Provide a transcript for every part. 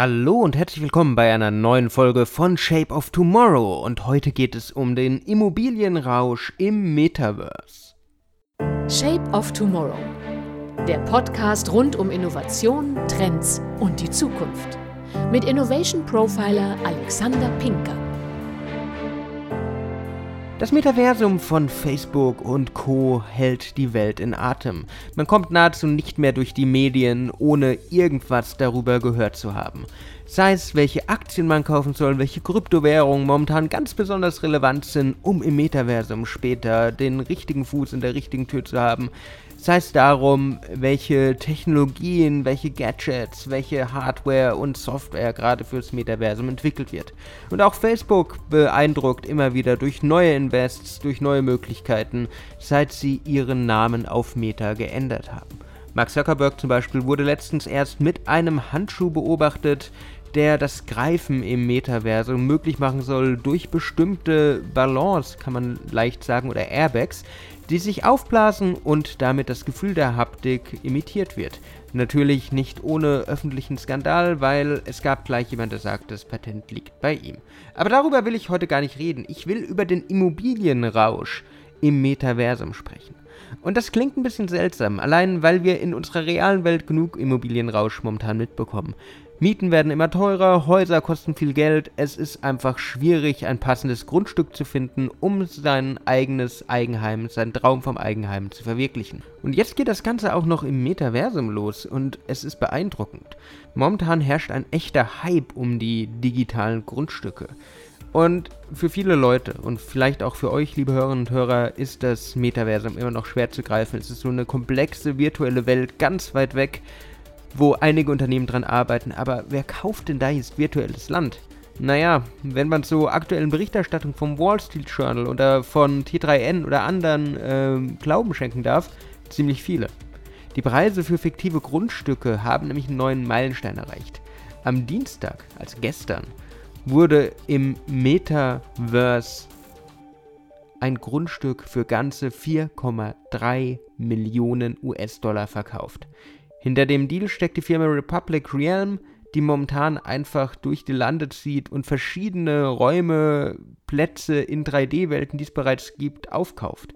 Hallo und herzlich willkommen bei einer neuen Folge von Shape of Tomorrow und heute geht es um den Immobilienrausch im Metaverse. Shape of Tomorrow. Der Podcast rund um Innovation, Trends und die Zukunft. Mit Innovation Profiler Alexander Pinker. Das Metaversum von Facebook und Co hält die Welt in Atem. Man kommt nahezu nicht mehr durch die Medien, ohne irgendwas darüber gehört zu haben. Sei es, welche Aktien man kaufen soll, welche Kryptowährungen momentan ganz besonders relevant sind, um im Metaversum später den richtigen Fuß in der richtigen Tür zu haben sei es darum, welche Technologien, welche Gadgets, welche Hardware und Software gerade fürs Metaversum entwickelt wird. Und auch Facebook beeindruckt immer wieder durch neue Invests, durch neue Möglichkeiten, seit sie ihren Namen auf Meta geändert haben. Mark Zuckerberg zum Beispiel wurde letztens erst mit einem Handschuh beobachtet, der das Greifen im Metaversum möglich machen soll durch bestimmte Ballons, kann man leicht sagen, oder Airbags, die sich aufblasen und damit das Gefühl der Haptik imitiert wird. Natürlich nicht ohne öffentlichen Skandal, weil es gab gleich jemand, der sagt, das Patent liegt bei ihm. Aber darüber will ich heute gar nicht reden. Ich will über den Immobilienrausch im Metaversum sprechen. Und das klingt ein bisschen seltsam, allein weil wir in unserer realen Welt genug Immobilienrausch momentan mitbekommen. Mieten werden immer teurer, Häuser kosten viel Geld, es ist einfach schwierig, ein passendes Grundstück zu finden, um sein eigenes Eigenheim, seinen Traum vom Eigenheim zu verwirklichen. Und jetzt geht das Ganze auch noch im Metaversum los und es ist beeindruckend. Momentan herrscht ein echter Hype um die digitalen Grundstücke. Und für viele Leute und vielleicht auch für euch, liebe Hörerinnen und Hörer, ist das Metaversum immer noch schwer zu greifen. Es ist so eine komplexe virtuelle Welt ganz weit weg wo einige Unternehmen dran arbeiten. Aber wer kauft denn da jetzt virtuelles Land? Naja, wenn man so aktuellen Berichterstattung vom Wall Street Journal oder von T3N oder anderen äh, Glauben schenken darf, ziemlich viele. Die Preise für fiktive Grundstücke haben nämlich einen neuen Meilenstein erreicht. Am Dienstag, also gestern, wurde im Metaverse ein Grundstück für ganze 4,3 Millionen US-Dollar verkauft. Hinter dem Deal steckt die Firma Republic Realm, die momentan einfach durch die Lande zieht und verschiedene Räume, Plätze in 3D-Welten, die es bereits gibt, aufkauft.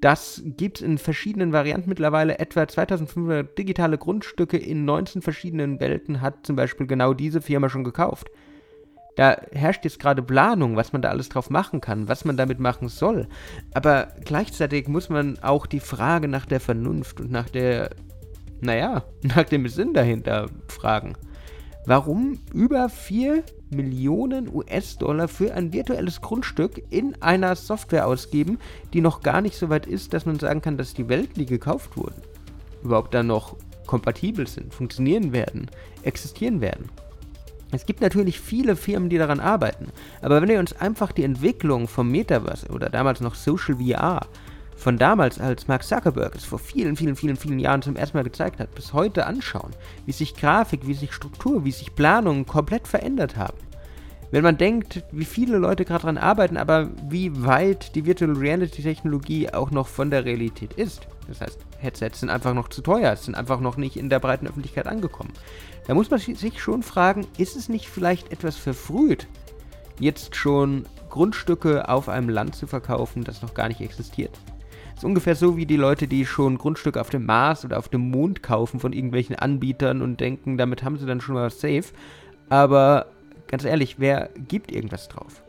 Das gibt es in verschiedenen Varianten mittlerweile. Etwa 2500 digitale Grundstücke in 19 verschiedenen Welten hat zum Beispiel genau diese Firma schon gekauft. Da herrscht jetzt gerade Planung, was man da alles drauf machen kann, was man damit machen soll. Aber gleichzeitig muss man auch die Frage nach der Vernunft und nach der naja, nach dem Sinn dahinter fragen. Warum über 4 Millionen US-Dollar für ein virtuelles Grundstück in einer Software ausgeben, die noch gar nicht so weit ist, dass man sagen kann, dass die Welt, die gekauft wurden, überhaupt dann noch kompatibel sind, funktionieren werden, existieren werden. Es gibt natürlich viele Firmen, die daran arbeiten, aber wenn wir uns einfach die Entwicklung vom Metaverse oder damals noch Social VR von damals, als Mark Zuckerberg es vor vielen, vielen, vielen, vielen Jahren zum ersten Mal gezeigt hat, bis heute anschauen, wie sich Grafik, wie sich Struktur, wie sich Planungen komplett verändert haben. Wenn man denkt, wie viele Leute gerade daran arbeiten, aber wie weit die Virtual Reality Technologie auch noch von der Realität ist. Das heißt, Headsets sind einfach noch zu teuer, sind einfach noch nicht in der breiten Öffentlichkeit angekommen. Da muss man sich schon fragen, ist es nicht vielleicht etwas verfrüht, jetzt schon Grundstücke auf einem Land zu verkaufen, das noch gar nicht existiert? ist ungefähr so wie die Leute, die schon Grundstücke auf dem Mars oder auf dem Mond kaufen von irgendwelchen Anbietern und denken, damit haben sie dann schon mal was safe. Aber ganz ehrlich, wer gibt irgendwas drauf?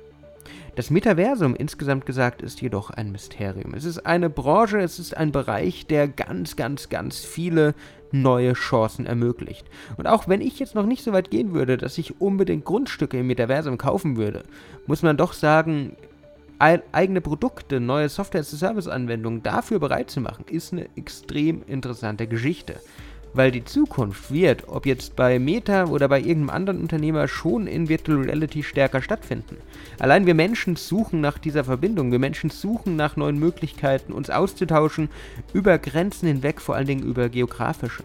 Das Metaversum insgesamt gesagt ist jedoch ein Mysterium. Es ist eine Branche, es ist ein Bereich, der ganz, ganz, ganz viele neue Chancen ermöglicht. Und auch wenn ich jetzt noch nicht so weit gehen würde, dass ich unbedingt Grundstücke im Metaversum kaufen würde, muss man doch sagen, eigene Produkte, neue Software-as-a-Service-Anwendungen dafür bereit zu machen, ist eine extrem interessante Geschichte. Weil die Zukunft wird, ob jetzt bei Meta oder bei irgendeinem anderen Unternehmer, schon in Virtual Reality stärker stattfinden. Allein wir Menschen suchen nach dieser Verbindung. Wir Menschen suchen nach neuen Möglichkeiten, uns auszutauschen über Grenzen hinweg, vor allen Dingen über geografische.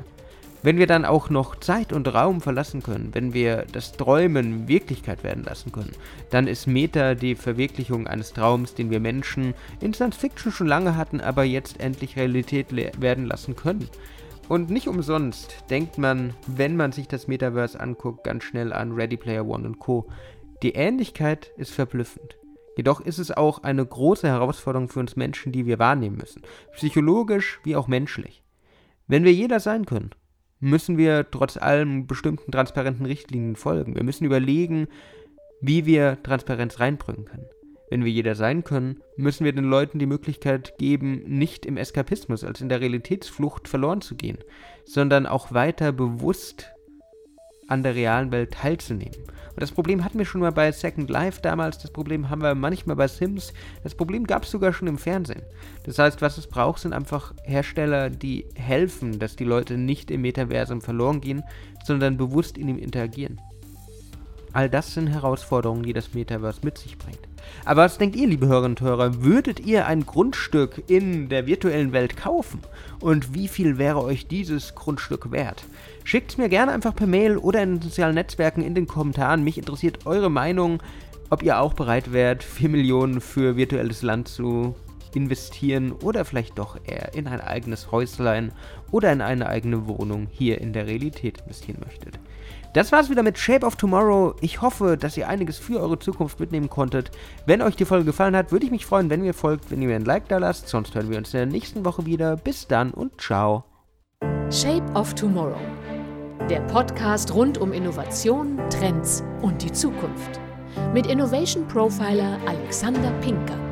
Wenn wir dann auch noch Zeit und Raum verlassen können, wenn wir das Träumen Wirklichkeit werden lassen können, dann ist Meta die Verwirklichung eines Traums, den wir Menschen in Science Fiction schon lange hatten, aber jetzt endlich Realität werden lassen können. Und nicht umsonst denkt man, wenn man sich das Metaverse anguckt, ganz schnell an Ready Player One und Co. Die Ähnlichkeit ist verblüffend. Jedoch ist es auch eine große Herausforderung für uns Menschen, die wir wahrnehmen müssen, psychologisch wie auch menschlich. Wenn wir jeder sein können, müssen wir trotz allem bestimmten transparenten Richtlinien folgen. Wir müssen überlegen, wie wir Transparenz reinbringen können. Wenn wir jeder sein können, müssen wir den Leuten die Möglichkeit geben, nicht im Eskapismus, als in der Realitätsflucht verloren zu gehen, sondern auch weiter bewusst an der realen Welt teilzunehmen. Und das Problem hatten wir schon mal bei Second Life damals, das Problem haben wir manchmal bei Sims, das Problem gab es sogar schon im Fernsehen. Das heißt, was es braucht, sind einfach Hersteller, die helfen, dass die Leute nicht im Metaversum verloren gehen, sondern bewusst in ihm interagieren. All das sind Herausforderungen, die das Metaverse mit sich bringt. Aber was denkt ihr, liebe Hörerinnen und Hörer? Würdet ihr ein Grundstück in der virtuellen Welt kaufen? Und wie viel wäre euch dieses Grundstück wert? Schickt es mir gerne einfach per Mail oder in den sozialen Netzwerken in den Kommentaren. Mich interessiert eure Meinung, ob ihr auch bereit wärt, 4 Millionen für virtuelles Land zu investieren oder vielleicht doch eher in ein eigenes Häuslein oder in eine eigene Wohnung hier in der Realität investieren möchtet. Das war's wieder mit Shape of Tomorrow. Ich hoffe, dass ihr einiges für eure Zukunft mitnehmen konntet. Wenn euch die Folge gefallen hat, würde ich mich freuen, wenn ihr folgt, wenn ihr mir ein Like da lasst. Sonst hören wir uns in der nächsten Woche wieder. Bis dann und ciao. Shape of Tomorrow. Der Podcast rund um Innovation, Trends und die Zukunft. Mit Innovation Profiler Alexander Pinker.